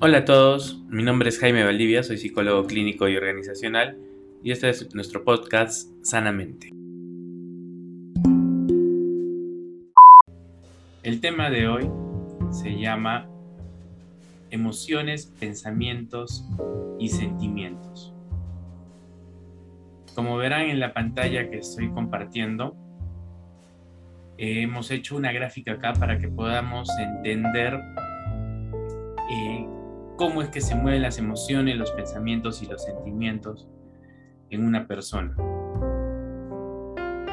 Hola a todos, mi nombre es Jaime Valdivia, soy psicólogo clínico y organizacional y este es nuestro podcast Sanamente. El tema de hoy se llama emociones, pensamientos y sentimientos. Como verán en la pantalla que estoy compartiendo, hemos hecho una gráfica acá para que podamos entender eh, cómo es que se mueven las emociones, los pensamientos y los sentimientos en una persona.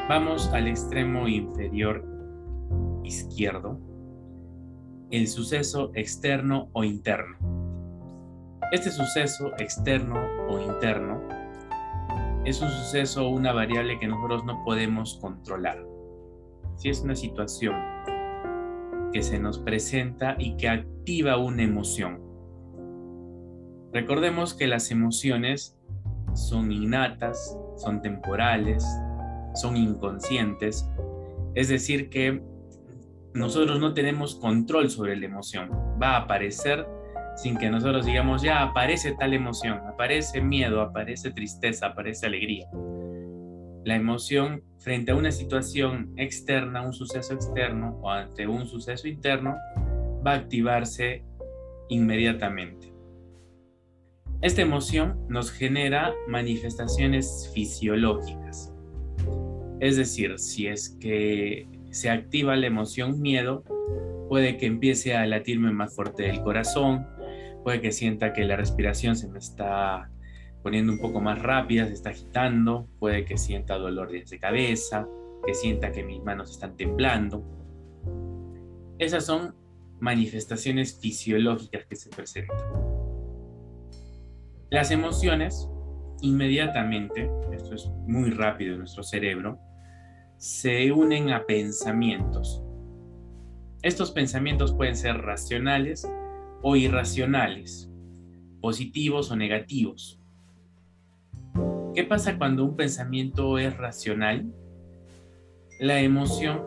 Vamos al extremo inferior izquierdo, el suceso externo o interno. Este suceso externo o interno es un suceso o una variable que nosotros no podemos controlar. Si es una situación que se nos presenta y que activa una emoción. Recordemos que las emociones son innatas, son temporales, son inconscientes, es decir, que nosotros no tenemos control sobre la emoción. Va a aparecer sin que nosotros digamos, ya aparece tal emoción, aparece miedo, aparece tristeza, aparece alegría. La emoción frente a una situación externa, un suceso externo o ante un suceso interno, va a activarse inmediatamente. Esta emoción nos genera manifestaciones fisiológicas. Es decir, si es que se activa la emoción miedo, puede que empiece a latirme más fuerte el corazón, puede que sienta que la respiración se me está poniendo un poco más rápida, se está agitando, puede que sienta dolor de cabeza, que sienta que mis manos están temblando. Esas son manifestaciones fisiológicas que se presentan. Las emociones, inmediatamente, esto es muy rápido en nuestro cerebro, se unen a pensamientos. Estos pensamientos pueden ser racionales o irracionales, positivos o negativos. ¿Qué pasa cuando un pensamiento es racional? La emoción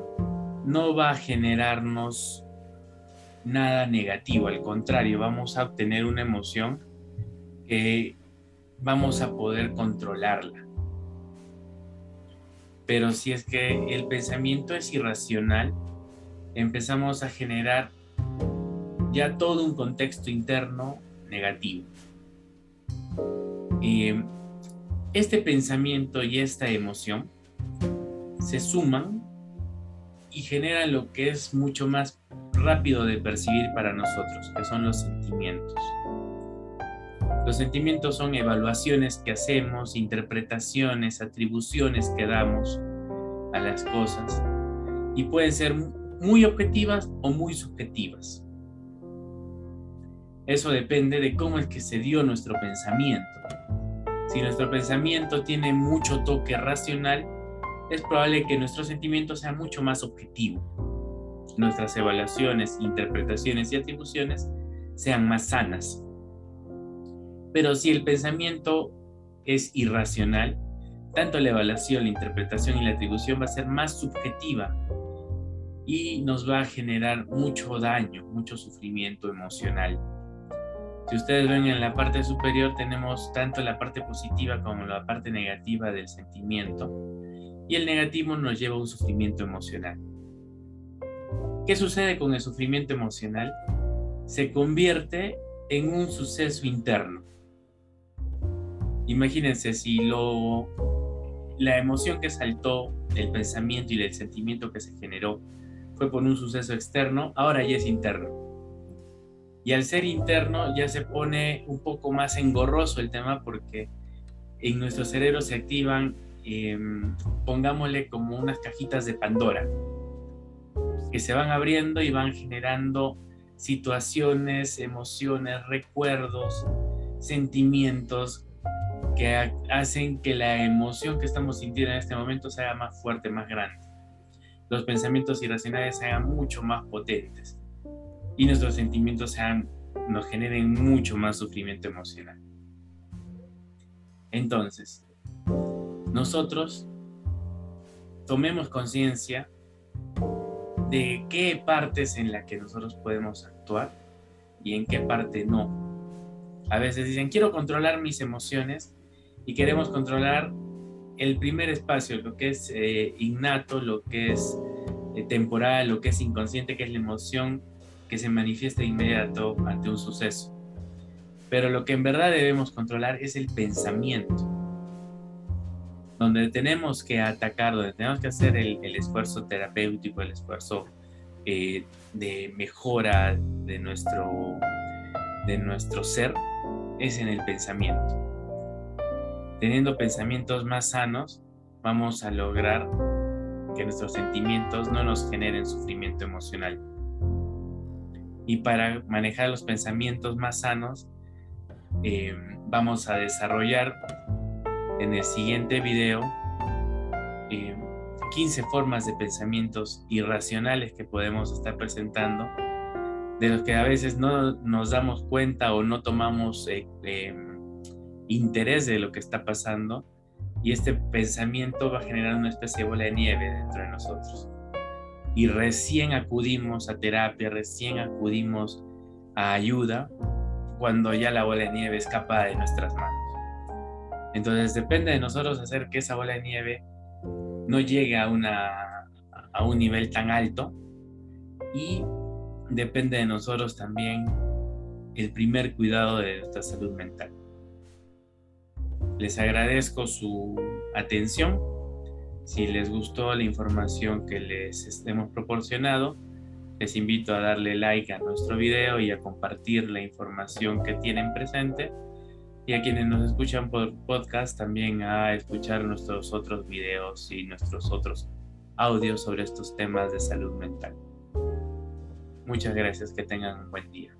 no va a generarnos nada negativo, al contrario, vamos a obtener una emoción que vamos a poder controlarla. Pero si es que el pensamiento es irracional, empezamos a generar ya todo un contexto interno negativo. este pensamiento y esta emoción se suman y generan lo que es mucho más rápido de percibir para nosotros, que son los sentimientos. Los sentimientos son evaluaciones que hacemos, interpretaciones, atribuciones que damos a las cosas y pueden ser muy objetivas o muy subjetivas. Eso depende de cómo es que se dio nuestro pensamiento. Si nuestro pensamiento tiene mucho toque racional, es probable que nuestro sentimiento sea mucho más objetivo. Nuestras evaluaciones, interpretaciones y atribuciones sean más sanas. Pero si el pensamiento es irracional, tanto la evaluación, la interpretación y la atribución va a ser más subjetiva y nos va a generar mucho daño, mucho sufrimiento emocional. Si ustedes ven en la parte superior tenemos tanto la parte positiva como la parte negativa del sentimiento y el negativo nos lleva a un sufrimiento emocional. ¿Qué sucede con el sufrimiento emocional? Se convierte en un suceso interno Imagínense si lo, la emoción que saltó del pensamiento y del sentimiento que se generó fue por un suceso externo, ahora ya es interno. Y al ser interno ya se pone un poco más engorroso el tema porque en nuestro cerebro se activan, em, pongámosle como unas cajitas de Pandora, que se van abriendo y van generando situaciones, emociones, recuerdos, sentimientos que hacen que la emoción que estamos sintiendo en este momento sea más fuerte, más grande. Los pensamientos irracionales sean mucho más potentes y nuestros sentimientos sean, nos generen mucho más sufrimiento emocional. Entonces, nosotros tomemos conciencia de qué partes en la que nosotros podemos actuar y en qué parte no A veces dicen, quiero controlar mis emociones y queremos controlar el primer espacio, lo que es eh, innato, lo que es eh, temporal, lo que es inconsciente, que es la emoción que se manifiesta inmediato ante un suceso. Pero lo que en verdad debemos controlar es el pensamiento, donde tenemos que atacar, donde tenemos que hacer el, esfuerzo terapéutico, el esfuerzo eh, de mejora de nuestro, de nuestro ser, es en el pensamiento. Teniendo pensamientos más sanos, vamos a lograr que nuestros sentimientos no nos generen sufrimiento emocional. Y para manejar los pensamientos más sanos, eh, vamos a desarrollar en el siguiente video 15 eh, formas de pensamientos irracionales que podemos estar presentando, de los que a veces no nos damos cuenta o no tomamos eh, interés de lo que está pasando y este pensamiento va a generar una especie de bola de nieve dentro de nosotros. Y recién acudimos a terapia, recién acudimos a ayuda cuando ya la bola de nieve escapa de nuestras manos. Entonces depende de nosotros hacer que esa bola de nieve no llegue a, una, a un nivel tan alto y depende de nosotros también el primer cuidado de nuestra salud mental. Les agradezco su atención. Si les gustó la información que les hemos proporcionado, les invito a darle like a nuestro video y a compartir la información que tienen presente. Y a quienes nos escuchan por podcast también a escuchar nuestros otros videos y nuestros otros audios sobre estos temas de salud mental. Muchas gracias, que tengan un buen día.